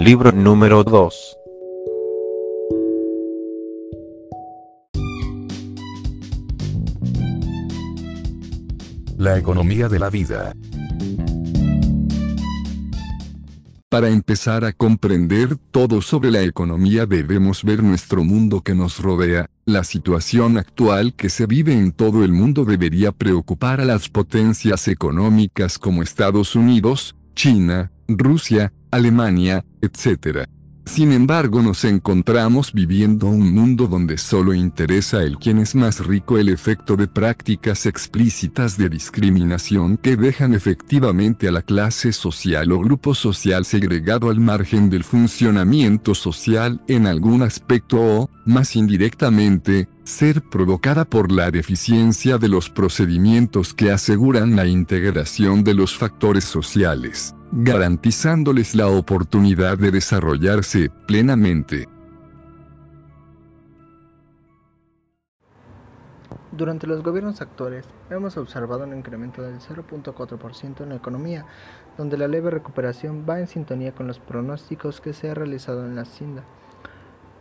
Libro número 2. La economía de la vida. Para empezar a comprender todo sobre la economía debemos ver nuestro mundo que nos rodea. La situación actual que se vive en todo el mundo debería preocupar a las potencias económicas como Estados Unidos, China, Rusia, Alemania, etc. Sin embargo, nos encontramos viviendo un mundo donde solo interesa el quien es más rico el efecto de prácticas explícitas de discriminación que dejan efectivamente a la clase social o grupo social segregado al margen del funcionamiento social en algún aspecto o, más indirectamente, ser provocada por la deficiencia de los procedimientos que aseguran la integración de los factores sociales garantizándoles la oportunidad de desarrollarse plenamente. Durante los gobiernos actuales hemos observado un incremento del 0.4% en la economía, donde la leve recuperación va en sintonía con los pronósticos que se ha realizado en la Hacienda,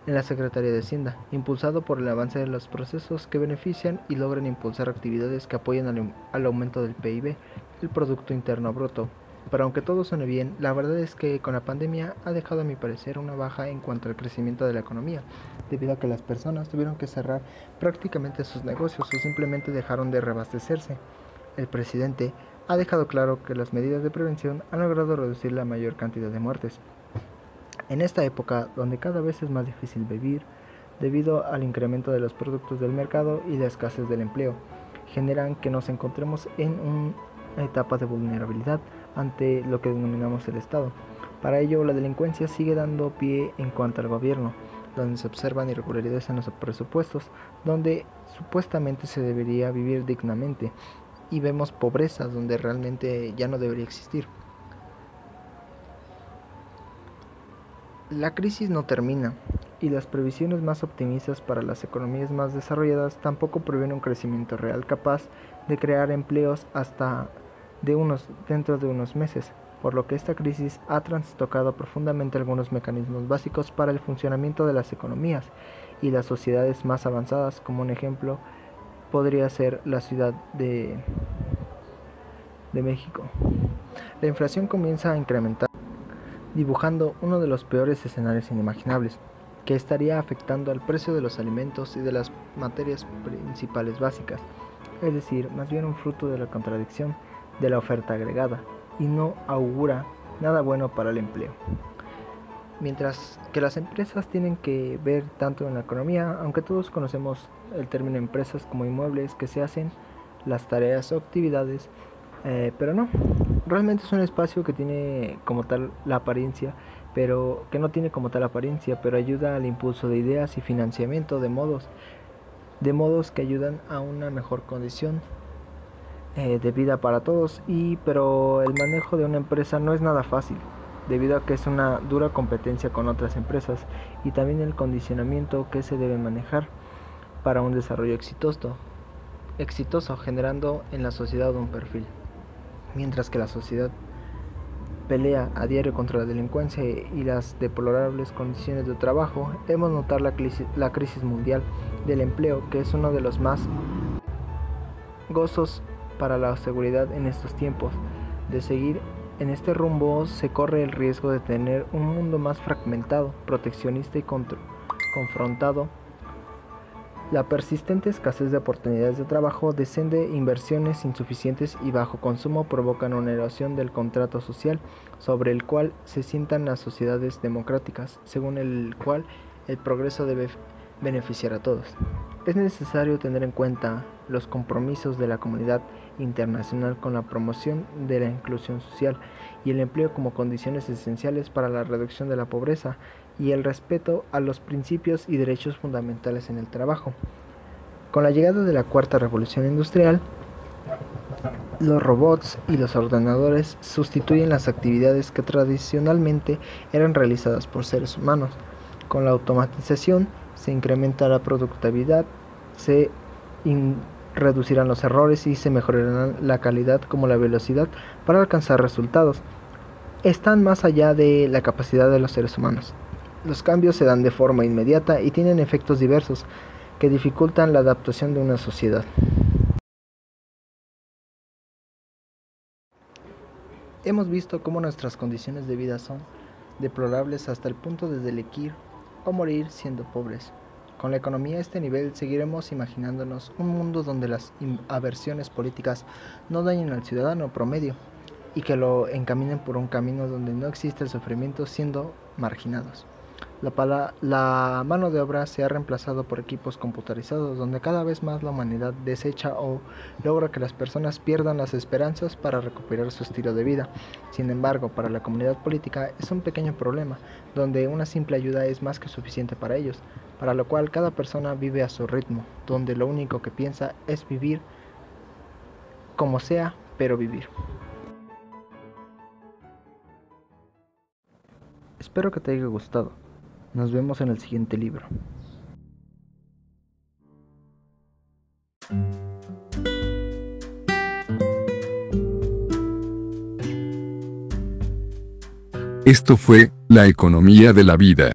en la Secretaría de Hacienda, impulsado por el avance de los procesos que benefician y logran impulsar actividades que apoyan al, al aumento del PIB, el Producto Interno Bruto, pero aunque todo suene bien, la verdad es que con la pandemia ha dejado a mi parecer una baja en cuanto al crecimiento de la economía, debido a que las personas tuvieron que cerrar prácticamente sus negocios o simplemente dejaron de reabastecerse. El presidente ha dejado claro que las medidas de prevención han logrado reducir la mayor cantidad de muertes. En esta época, donde cada vez es más difícil vivir, debido al incremento de los productos del mercado y la escasez del empleo, generan que nos encontremos en una etapa de vulnerabilidad ante lo que denominamos el Estado. Para ello, la delincuencia sigue dando pie en cuanto al gobierno, donde se observan irregularidades en los presupuestos, donde supuestamente se debería vivir dignamente, y vemos pobreza donde realmente ya no debería existir. La crisis no termina, y las previsiones más optimistas para las economías más desarrolladas tampoco prevén un crecimiento real capaz de crear empleos hasta de unos, dentro de unos meses, por lo que esta crisis ha trastocado profundamente algunos mecanismos básicos para el funcionamiento de las economías y las sociedades más avanzadas, como un ejemplo podría ser la ciudad de, de México. La inflación comienza a incrementar, dibujando uno de los peores escenarios inimaginables, que estaría afectando al precio de los alimentos y de las materias principales básicas, es decir, más bien un fruto de la contradicción de la oferta agregada y no augura nada bueno para el empleo. Mientras que las empresas tienen que ver tanto en la economía, aunque todos conocemos el término empresas como inmuebles que se hacen las tareas o actividades, eh, pero no, realmente es un espacio que tiene como tal la apariencia, pero que no tiene como tal apariencia, pero ayuda al impulso de ideas y financiamiento de modos, de modos que ayudan a una mejor condición eh, de vida para todos y pero el manejo de una empresa no es nada fácil debido a que es una dura competencia con otras empresas y también el condicionamiento que se debe manejar para un desarrollo exitoso exitoso generando en la sociedad un perfil. Mientras que la sociedad pelea a diario contra la delincuencia y las deplorables condiciones de trabajo, hemos notado la crisis, la crisis mundial del empleo, que es uno de los más gozos para la seguridad en estos tiempos. De seguir en este rumbo se corre el riesgo de tener un mundo más fragmentado, proteccionista y confrontado. La persistente escasez de oportunidades de trabajo, descende inversiones insuficientes y bajo consumo provocan una erosión del contrato social sobre el cual se sientan las sociedades democráticas, según el cual el progreso debe beneficiar a todos. Es necesario tener en cuenta los compromisos de la comunidad internacional con la promoción de la inclusión social y el empleo como condiciones esenciales para la reducción de la pobreza y el respeto a los principios y derechos fundamentales en el trabajo. Con la llegada de la cuarta revolución industrial, los robots y los ordenadores sustituyen las actividades que tradicionalmente eran realizadas por seres humanos. Con la automatización se incrementa la productividad, se reducirán los errores y se mejorarán la calidad como la velocidad para alcanzar resultados. están más allá de la capacidad de los seres humanos. Los cambios se dan de forma inmediata y tienen efectos diversos que dificultan la adaptación de una sociedad. Hemos visto cómo nuestras condiciones de vida son deplorables hasta el punto de delinquir o morir siendo pobres. Con la economía a este nivel seguiremos imaginándonos un mundo donde las aversiones políticas no dañen al ciudadano promedio y que lo encaminen por un camino donde no existe el sufrimiento siendo marginados. La, la, mano de obra se ha reemplazado por equipos computarizados, donde cada vez más la humanidad desecha o logra que las personas pierdan las esperanzas para recuperar su estilo de vida. Sin embargo, para la comunidad política es un pequeño problema, donde una simple ayuda es más que suficiente para ellos, para lo cual cada persona vive a su ritmo, donde lo único que piensa es vivir como sea, pero vivir. Espero que te haya gustado. Nos vemos en el siguiente libro. Esto fue La economía de la vida.